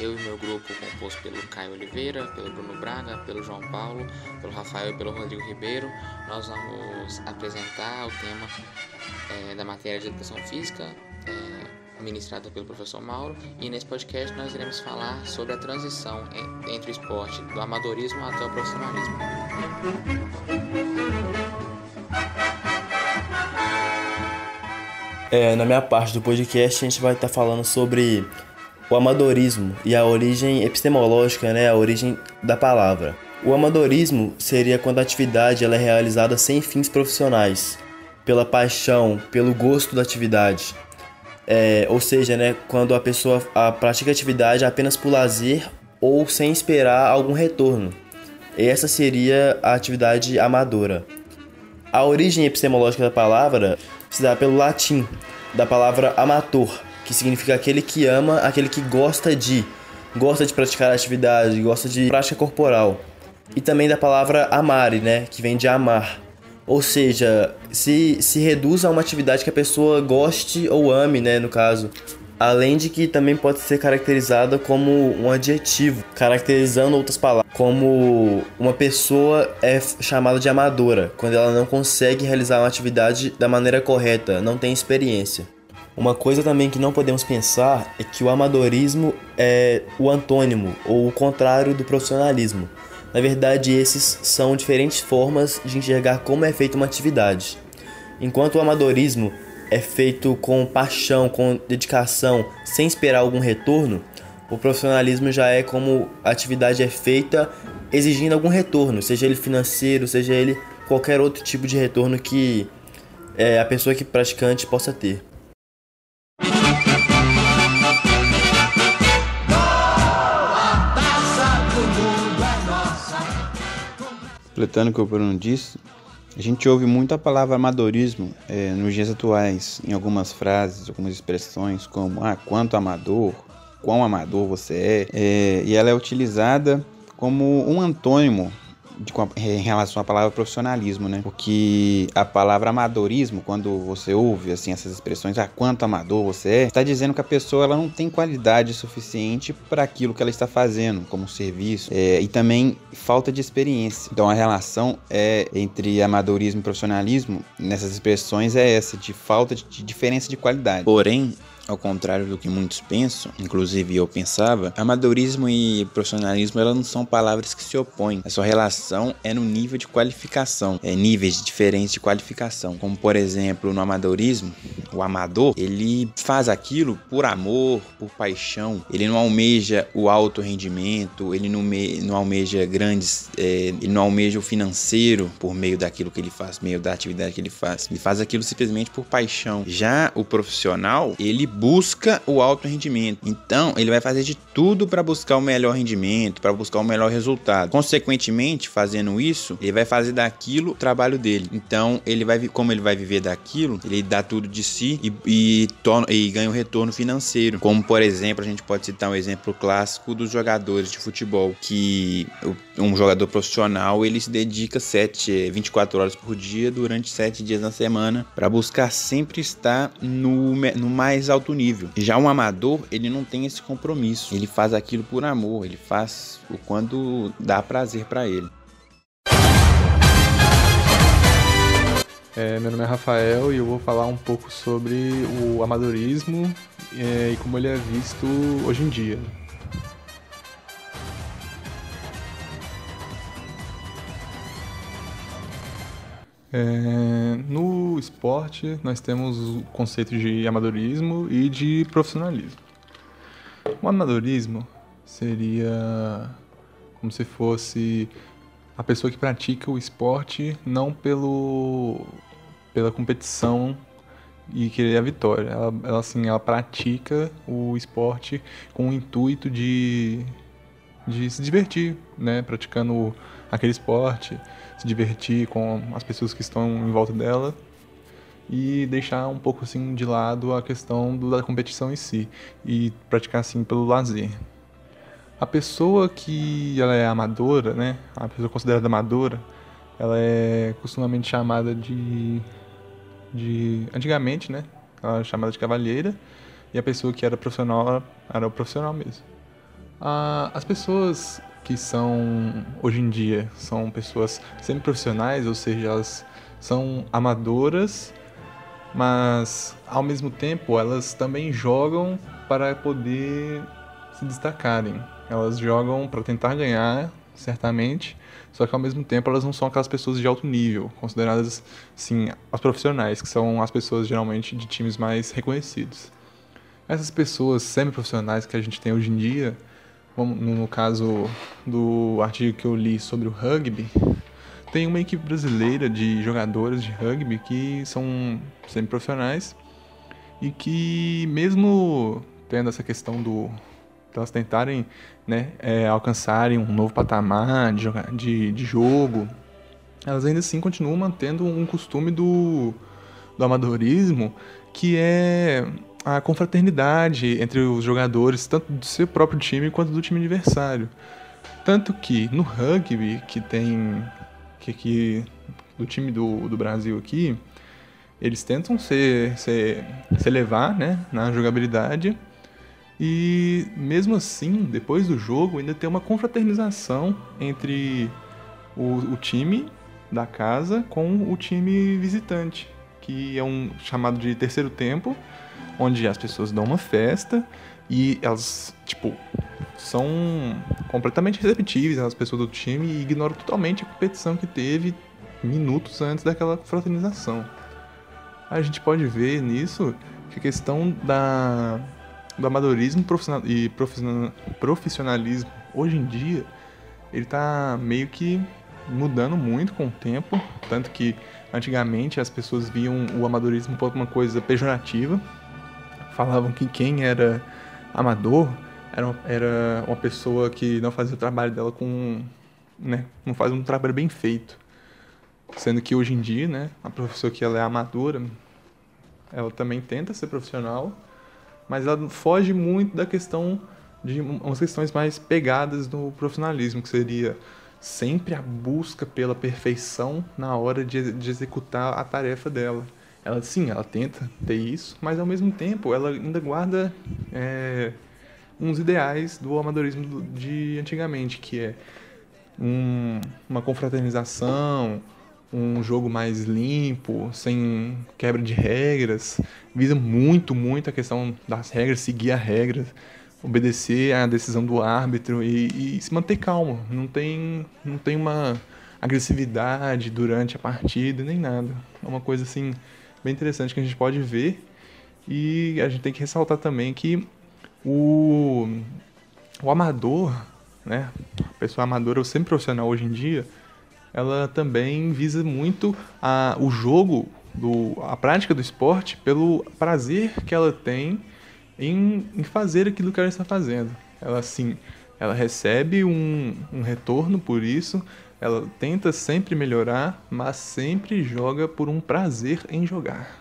eu e meu grupo composto pelo Caio Oliveira, pelo Bruno Braga, pelo João Paulo, pelo Rafael e pelo Rodrigo Ribeiro, nós vamos apresentar o tema é, da matéria de educação física, é, ministrada pelo professor Mauro, e nesse podcast nós iremos falar sobre a transição entre o esporte do amadorismo até o profissionalismo. É, na minha parte do podcast, a gente vai estar falando sobre o amadorismo e a origem epistemológica, né, a origem da palavra. O amadorismo seria quando a atividade ela é realizada sem fins profissionais, pela paixão, pelo gosto da atividade. É, ou seja, né, quando a pessoa a, pratica atividade apenas por lazer ou sem esperar algum retorno. Essa seria a atividade amadora. A origem epistemológica da palavra se dá pelo latim, da palavra amator, que significa aquele que ama, aquele que gosta de, gosta de praticar atividade, gosta de prática corporal. E também da palavra amare, né, que vem de amar. Ou seja, se, se reduz a uma atividade que a pessoa goste ou ame, né, no caso. Além de que também pode ser caracterizada como um adjetivo, caracterizando outras palavras, como uma pessoa é chamada de amadora, quando ela não consegue realizar uma atividade da maneira correta, não tem experiência. Uma coisa também que não podemos pensar é que o amadorismo é o antônimo ou o contrário do profissionalismo. Na verdade, esses são diferentes formas de enxergar como é feita uma atividade. Enquanto o amadorismo é feito com paixão, com dedicação, sem esperar algum retorno, o profissionalismo já é como a atividade é feita exigindo algum retorno, seja ele financeiro, seja ele qualquer outro tipo de retorno que é, a pessoa que praticante possa ter. Completando o que o Bruno disse, a gente ouve muito a palavra amadorismo é, nos dias atuais, em algumas frases, algumas expressões, como ah, quanto amador, quão amador você é, é e ela é utilizada como um antônimo de, em relação à palavra profissionalismo, né? Porque a palavra amadorismo, quando você ouve assim essas expressões, ah, quanto amador você é, está dizendo que a pessoa ela não tem qualidade suficiente para aquilo que ela está fazendo como serviço é, e também falta de experiência. Então a relação é entre amadorismo e profissionalismo nessas expressões é essa de falta de, de diferença de qualidade. Porém, ao contrário do que muitos pensam, inclusive eu pensava, amadorismo e profissionalismo elas não são palavras que se opõem. A sua relação é no nível de qualificação, é níveis diferentes de qualificação. Como por exemplo, no amadorismo, o amador, ele faz aquilo por amor, por paixão. Ele não almeja o alto rendimento, ele não, me, não almeja grandes, é, ele não almeja o financeiro por meio daquilo que ele faz, meio da atividade que ele faz. Ele faz aquilo simplesmente por paixão. Já o profissional, ele busca o alto rendimento. Então, ele vai fazer de tudo para buscar o melhor rendimento, para buscar o melhor resultado. Consequentemente, fazendo isso, ele vai fazer daquilo o trabalho dele. Então, ele vai, como ele vai viver daquilo, ele dá tudo de si e, e, torna, e ganha um retorno financeiro. Como, por exemplo, a gente pode citar um exemplo clássico dos jogadores de futebol, que um jogador profissional ele se dedica 7, 24 horas por dia durante 7 dias na semana para buscar sempre estar no, no mais alto alto nível. Já um amador, ele não tem esse compromisso. Ele faz aquilo por amor, ele faz o quando dá prazer para ele. É, meu nome é Rafael e eu vou falar um pouco sobre o amadorismo é, e como ele é visto hoje em dia. É, no esporte, nós temos o conceito de amadorismo e de profissionalismo. O amadorismo seria como se fosse a pessoa que pratica o esporte não pelo pela competição e querer a vitória. Ela, ela assim, ela pratica o esporte com o intuito de de se divertir, né, praticando aquele esporte se divertir com as pessoas que estão em volta dela e deixar um pouco assim de lado a questão do, da competição em si e praticar assim pelo lazer. A pessoa que ela é amadora, né? A pessoa considerada amadora, ela é costumamente chamada de de antigamente, né? Ela era chamada de cavalheira e a pessoa que era profissional era o profissional mesmo. Ah, as pessoas que são, hoje em dia, são pessoas semi-profissionais, ou seja, elas são amadoras, mas ao mesmo tempo elas também jogam para poder se destacarem. Elas jogam para tentar ganhar, certamente, só que ao mesmo tempo elas não são aquelas pessoas de alto nível, consideradas, sim, as profissionais, que são as pessoas geralmente de times mais reconhecidos. Essas pessoas semi-profissionais que a gente tem hoje em dia, no caso do artigo que eu li sobre o rugby, tem uma equipe brasileira de jogadores de rugby que são semi-profissionais e que mesmo tendo essa questão do elas tentarem né, é, alcançarem um novo patamar de, de, de, jogo, elas ainda assim continuam mantendo um costume do, do amadorismo que é a confraternidade entre os jogadores, tanto do seu próprio time quanto do time adversário. Tanto que no rugby, que tem. que, que do time do, do Brasil aqui, eles tentam se, se, se elevar né, na jogabilidade e mesmo assim, depois do jogo, ainda tem uma confraternização entre o, o time da casa com o time visitante, que é um chamado de terceiro tempo, onde as pessoas dão uma festa e elas, tipo, são completamente receptíveis às pessoas do time e ignoram totalmente a competição que teve minutos antes daquela fraternização. A gente pode ver nisso que a questão da do amadorismo e profissionalismo hoje em dia, ele está meio que mudando muito com o tempo, tanto que antigamente as pessoas viam o amadorismo como uma coisa pejorativa, falavam que quem era amador era uma, era uma pessoa que não fazia o trabalho dela com, né, não faz um trabalho bem feito, sendo que hoje em dia, né, a professora que ela é amadora, ela também tenta ser profissional mas ela foge muito da questão de umas questões mais pegadas no profissionalismo, que seria sempre a busca pela perfeição na hora de, de executar a tarefa dela. Ela sim, ela tenta ter isso, mas ao mesmo tempo ela ainda guarda é, uns ideais do amadorismo de antigamente, que é um, uma confraternização, um jogo mais limpo, sem quebra de regras, visa muito, muito a questão das regras, seguir a regra, obedecer à decisão do árbitro e, e, se manter calmo. Não tem, não tem uma agressividade durante a partida nem nada. É uma coisa assim bem interessante que a gente pode ver e a gente tem que ressaltar também que o, o amador, né, a pessoa amadora ou sempre profissional hoje em dia, ela também visa muito a, o jogo, do, a prática do esporte, pelo prazer que ela tem em, em fazer aquilo que ela está fazendo. Ela, assim, ela recebe um, um retorno por isso, ela tenta sempre melhorar, mas sempre joga por um prazer em jogar.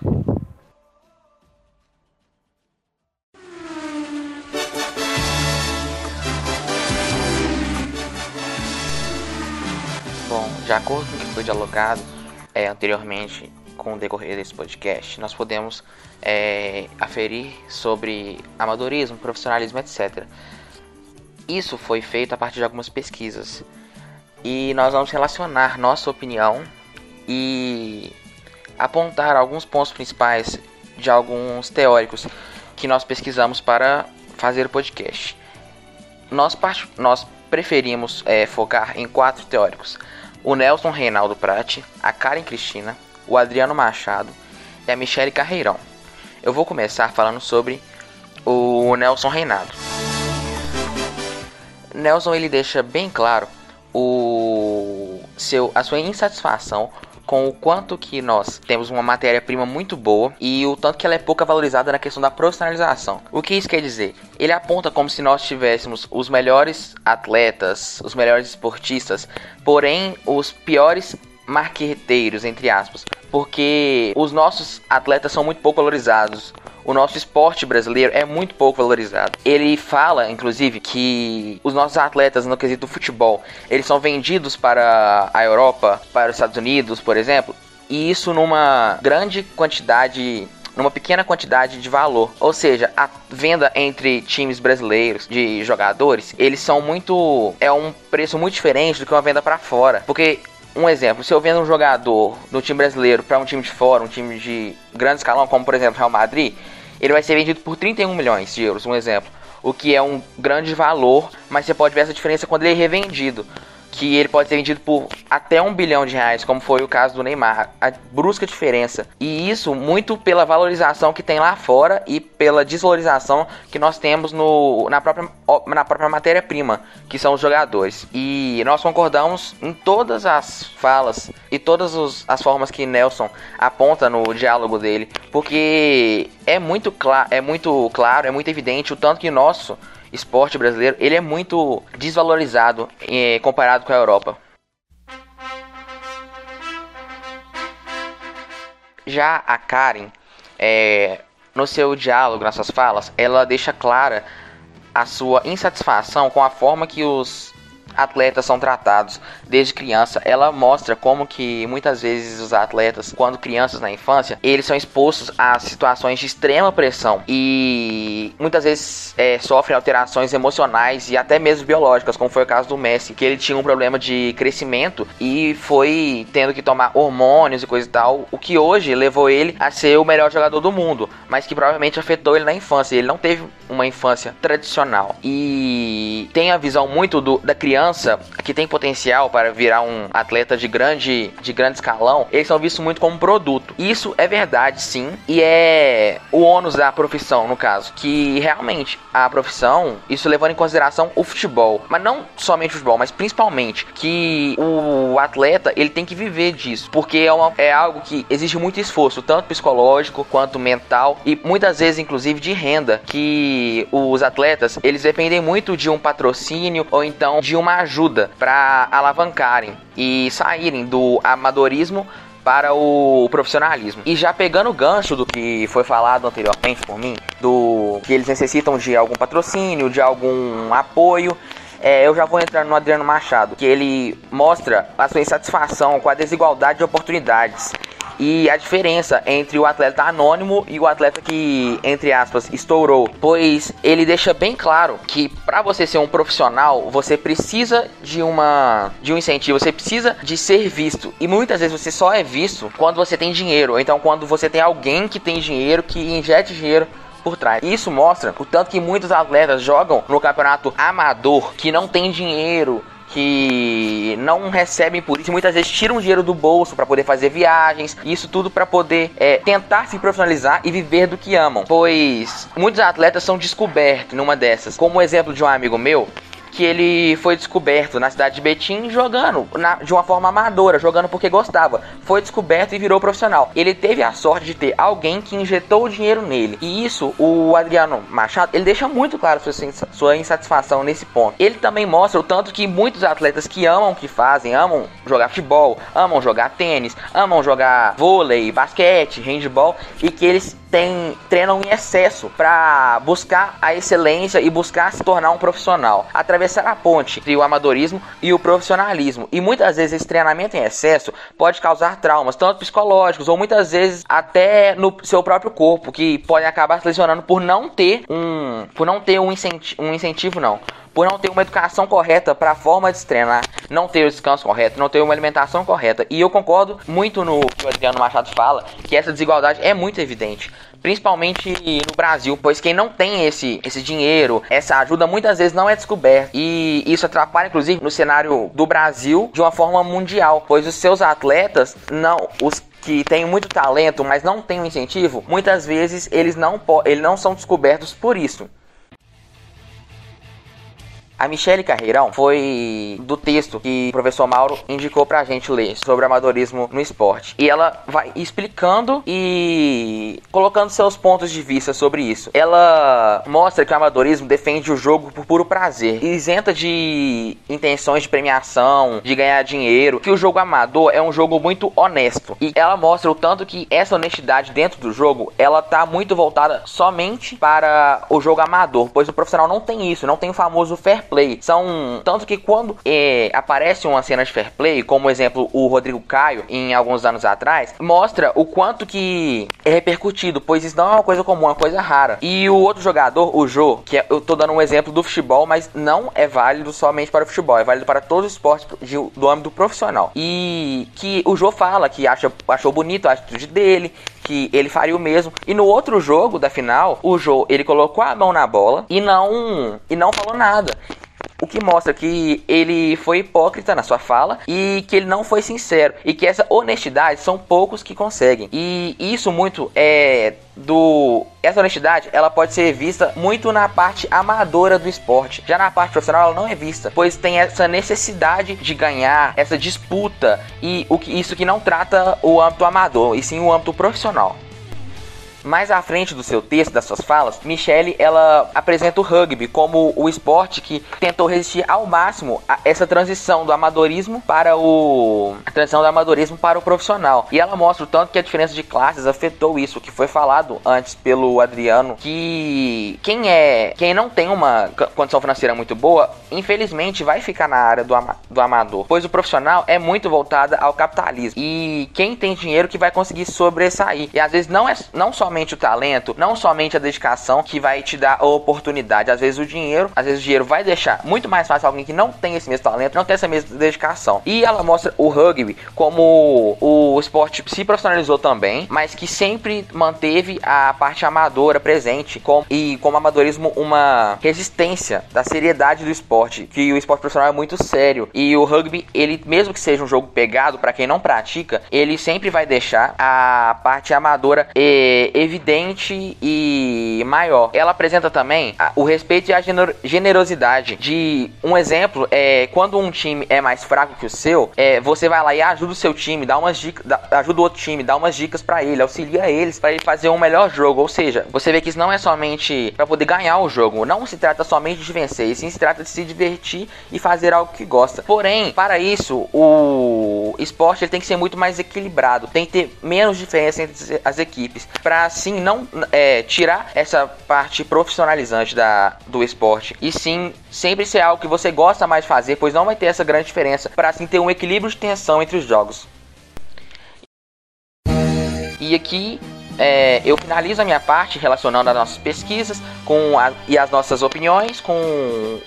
De acordo com o que foi dialogado é, anteriormente com o decorrer desse podcast, nós podemos é, aferir sobre amadorismo, profissionalismo, etc. Isso foi feito a partir de algumas pesquisas e nós vamos relacionar nossa opinião e apontar alguns pontos principais de alguns teóricos que nós pesquisamos para fazer o podcast. Nós, nós preferimos é, focar em quatro teóricos o Nelson Reinaldo Prati, a Karen Cristina, o Adriano Machado e a Michele Carreirão. Eu vou começar falando sobre o Nelson Reinaldo. Nelson ele deixa bem claro o seu a sua insatisfação com o quanto que nós temos uma matéria-prima muito boa e o tanto que ela é pouca valorizada na questão da profissionalização. O que isso quer dizer? Ele aponta como se nós tivéssemos os melhores atletas, os melhores esportistas, porém os piores marqueteiros, entre aspas, porque os nossos atletas são muito pouco valorizados. O nosso esporte brasileiro é muito pouco valorizado. Ele fala, inclusive, que os nossos atletas no quesito futebol, eles são vendidos para a Europa, para os Estados Unidos, por exemplo, e isso numa grande quantidade numa pequena quantidade de valor. Ou seja, a venda entre times brasileiros de jogadores, eles são muito é um preço muito diferente do que uma venda para fora, porque um exemplo, se eu vendo um jogador do time brasileiro para um time de fora, um time de grande escalão, como por exemplo Real Madrid, ele vai ser vendido por 31 milhões de euros, um exemplo. O que é um grande valor, mas você pode ver essa diferença quando ele é revendido que ele pode ser vendido por até um bilhão de reais, como foi o caso do Neymar. A brusca diferença. E isso muito pela valorização que tem lá fora e pela desvalorização que nós temos no, na própria, na própria matéria-prima, que são os jogadores. E nós concordamos em todas as falas e todas os, as formas que Nelson aponta no diálogo dele, porque é muito, é muito claro, é muito evidente o tanto que nosso esporte brasileiro, ele é muito desvalorizado eh, comparado com a Europa. Já a Karen, é, no seu diálogo, nas suas falas, ela deixa clara a sua insatisfação com a forma que os atletas são tratados desde criança. Ela mostra como que muitas vezes os atletas, quando crianças na infância, eles são expostos a situações de extrema pressão e muitas vezes é, sofrem alterações emocionais e até mesmo biológicas, como foi o caso do Messi, que ele tinha um problema de crescimento e foi tendo que tomar hormônios e coisa e tal, o que hoje levou ele a ser o melhor jogador do mundo, mas que provavelmente afetou ele na infância. Ele não teve uma infância tradicional e tem a visão muito do, da criança criança que tem potencial para virar um atleta de grande, de grande escalão, eles são vistos muito como produto. Isso é verdade, sim, e é o ônus da profissão, no caso, que realmente a profissão, isso levando em consideração o futebol, mas não somente o futebol, mas principalmente que o atleta ele tem que viver disso, porque é, uma, é algo que exige muito esforço, tanto psicológico quanto mental e muitas vezes inclusive de renda, que os atletas eles dependem muito de um patrocínio ou então de uma ajuda para alavancarem e saírem do amadorismo para o profissionalismo. E já pegando o gancho do que foi falado anteriormente por mim, do que eles necessitam de algum patrocínio, de algum apoio, é, eu já vou entrar no Adriano Machado, que ele mostra a sua insatisfação com a desigualdade de oportunidades e a diferença entre o atleta anônimo e o atleta que, entre aspas, estourou. Pois ele deixa bem claro que para você ser um profissional, você precisa de uma de um incentivo, você precisa de ser visto. E muitas vezes você só é visto quando você tem dinheiro, então quando você tem alguém que tem dinheiro, que injete dinheiro por trás. Isso mostra o tanto que muitos atletas jogam no campeonato amador, que não tem dinheiro, que não recebem por isso, muitas vezes tiram dinheiro do bolso para poder fazer viagens, isso tudo para poder é, tentar se profissionalizar e viver do que amam. Pois muitos atletas são descobertos numa dessas. Como o exemplo de um amigo meu, que ele foi descoberto na cidade de Betim jogando na, de uma forma amadora, jogando porque gostava. Foi descoberto e virou profissional. Ele teve a sorte de ter alguém que injetou o dinheiro nele. E isso, o Adriano Machado, ele deixa muito claro sua, sua insatisfação nesse ponto. Ele também mostra o tanto que muitos atletas que amam o que fazem, amam jogar futebol, amam jogar tênis, amam jogar vôlei, basquete, handball, e que eles tem, treinam em excesso para buscar a excelência e buscar se tornar um profissional. Atravessar a ponte entre o amadorismo e o profissionalismo. E muitas vezes esse treinamento em excesso pode causar traumas, tanto psicológicos ou muitas vezes até no seu próprio corpo, que podem acabar se lesionando por não ter um, por não ter um, incentivo, um incentivo não, por não ter uma educação correta para a forma de se treinar, não ter o descanso correto, não ter uma alimentação correta. E eu concordo muito no que o Adriano Machado fala, que essa desigualdade é muito evidente principalmente no Brasil, pois quem não tem esse, esse dinheiro, essa ajuda, muitas vezes não é descoberto. E isso atrapalha, inclusive, no cenário do Brasil de uma forma mundial, pois os seus atletas não. Os que têm muito talento, mas não têm um incentivo, muitas vezes eles não, eles não são descobertos por isso. A Michele Carreirão foi do texto que o professor Mauro indicou pra gente ler sobre amadorismo no esporte. E ela vai explicando e colocando seus pontos de vista sobre isso. Ela mostra que o amadorismo defende o jogo por puro prazer, isenta de intenções de premiação, de ganhar dinheiro, que o jogo amador é um jogo muito honesto. E ela mostra o tanto que essa honestidade dentro do jogo, ela tá muito voltada somente para o jogo amador, pois o profissional não tem isso, não tem o famoso fair play. São tanto que quando é, aparece uma cena de fair play, como exemplo o Rodrigo Caio em alguns anos atrás, mostra o quanto que é repercutido, pois isso não é uma coisa comum, é uma coisa rara. E o outro jogador, o Jô, que é, eu tô dando um exemplo do futebol, mas não é válido somente para o futebol, é válido para todos os esportes de, do âmbito profissional. E que o Jô fala que acha, achou bonito a atitude dele, que ele faria o mesmo. E no outro jogo da final, o Jô, ele colocou a mão na bola e não e não falou nada. O que mostra que ele foi hipócrita na sua fala e que ele não foi sincero. E que essa honestidade são poucos que conseguem. E isso muito é do essa honestidade ela pode ser vista muito na parte amadora do esporte já na parte profissional ela não é vista pois tem essa necessidade de ganhar essa disputa e o que isso que não trata o âmbito amador e sim o âmbito profissional mais à frente do seu texto, das suas falas, Michelle ela apresenta o rugby como o esporte que tentou resistir ao máximo a essa transição do amadorismo para o a transição do amadorismo para o profissional. E ela mostra o tanto que a diferença de classes afetou isso, que foi falado antes pelo Adriano, que quem é quem não tem uma condição financeira muito boa, infelizmente vai ficar na área do, ama, do amador, pois o profissional é muito voltado ao capitalismo. E quem tem dinheiro que vai conseguir sobressair. E às vezes não é não só somente o talento, não somente a dedicação que vai te dar a oportunidade. Às vezes o dinheiro, às vezes o dinheiro vai deixar muito mais fácil alguém que não tem esse mesmo talento, não tem essa mesma dedicação. E ela mostra o rugby como o esporte se profissionalizou também, mas que sempre manteve a parte amadora presente com, e como amadorismo uma resistência da seriedade do esporte, que o esporte profissional é muito sério e o rugby, ele mesmo que seja um jogo pegado para quem não pratica, ele sempre vai deixar a parte amadora e evidente e maior. Ela apresenta também o respeito e a generosidade. De um exemplo é quando um time é mais fraco que o seu, é, você vai lá e ajuda o seu time, dá umas dicas, dá, ajuda o outro time, dá umas dicas para ele, auxilia eles para ele fazer um melhor jogo. Ou seja, você vê que isso não é somente para poder ganhar o jogo, não se trata somente de vencer, e sim se trata de se divertir e fazer algo que gosta. Porém, para isso, o esporte ele tem que ser muito mais equilibrado, tem que ter menos diferença entre as equipes para assim não é, tirar essa parte profissionalizante da, do esporte e sim sempre ser algo que você gosta mais fazer, pois não vai ter essa grande diferença, para assim ter um equilíbrio de tensão entre os jogos. E aqui é, eu finalizo a minha parte relacionando as nossas pesquisas com a, e as nossas opiniões com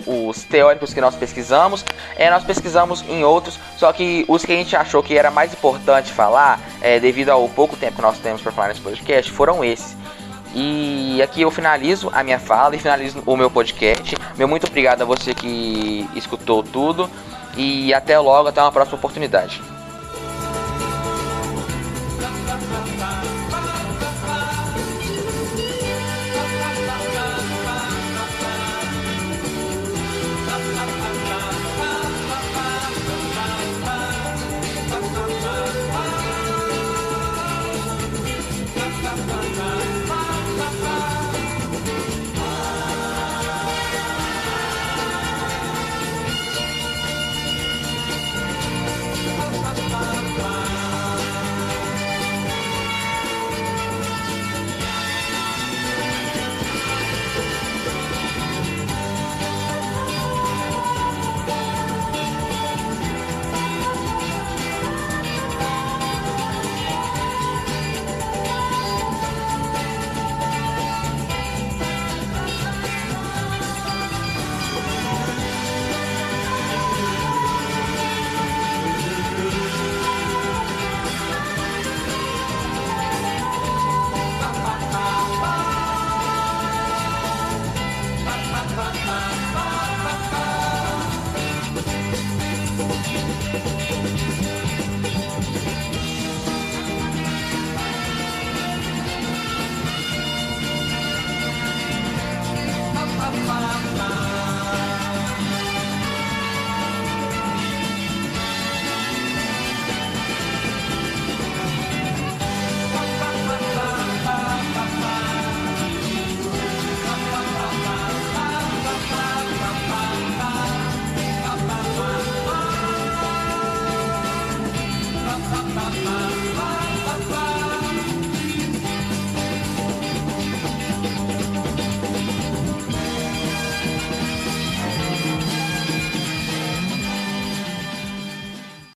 os teóricos que nós pesquisamos. É, nós pesquisamos em outros, só que os que a gente achou que era mais importante falar, é, devido ao pouco tempo que nós temos para falar nesse podcast, foram esses. E aqui eu finalizo a minha fala e finalizo o meu podcast. Meu muito obrigado a você que escutou tudo. E até logo, até uma próxima oportunidade.